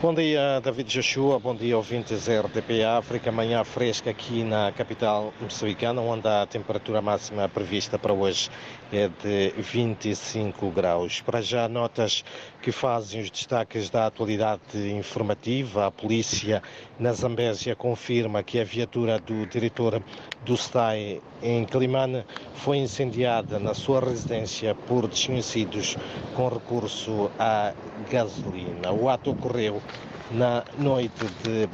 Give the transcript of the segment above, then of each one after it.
Bom dia, David Joshua. Bom dia, ouvintes RDP África. Manhã fresca aqui na capital moçambicana, onde a temperatura máxima prevista para hoje é de 25 graus. Para já, notas que fazem os destaques da atualidade informativa. A polícia na Zambésia confirma que a viatura do diretor do STAI em Climane foi incendiada na sua residência por desconhecidos com recurso à gasolina. O ato ocorreu na noite de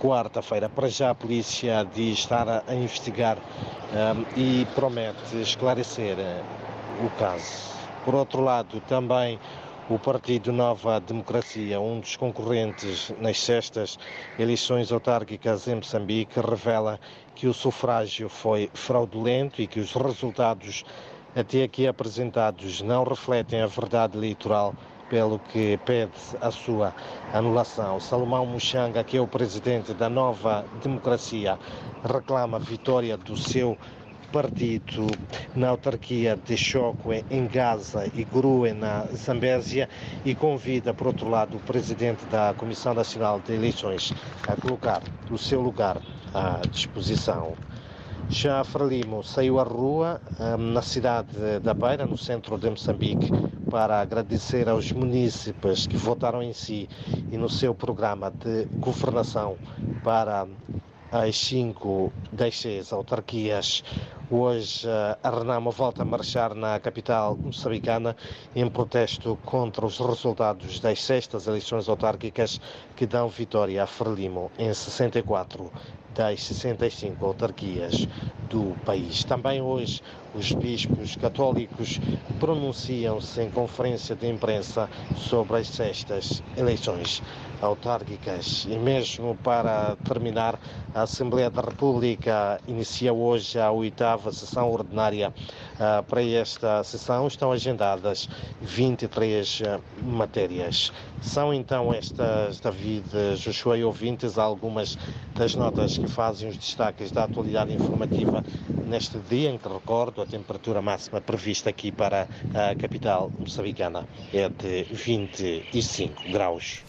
quarta-feira. Para já a polícia diz estar a investigar um, e promete esclarecer uh, o caso. Por outro lado, também o Partido Nova Democracia, um dos concorrentes nas sextas eleições autárquicas em Moçambique, revela que o sufrágio foi fraudulento e que os resultados até aqui apresentados não refletem a verdade eleitoral pelo que pede a sua anulação. Salomão Muxanga, que é o presidente da Nova Democracia, reclama vitória do seu partido na autarquia de Chokwe, em Gaza, e Grue, na Zambésia, e convida, por outro lado, o presidente da Comissão Nacional de Eleições a colocar o seu lugar à disposição. Já Frelimo saiu à rua um, na cidade da Beira, no centro de Moçambique, para agradecer aos munícipes que votaram em si e no seu programa de governação para as cinco das autarquias. Hoje a Renamo volta a marchar na capital moçambicana em protesto contra os resultados das sextas eleições autárquicas que dão vitória a Frelimo em 64 das 65 autarquias do país. Também hoje os bispos católicos pronunciam-se em conferência de imprensa sobre as sextas eleições autárquicas. E mesmo para terminar, a Assembleia da República inicia hoje a oitava sessão ordinária. Uh, para esta sessão estão agendadas 23 uh, matérias. São então estas, David, Joshua e ouvintes, algumas das notas que fazem os destaques da atualidade informativa neste dia em que recordo a temperatura máxima prevista aqui para a capital moçambicana é de 25 graus.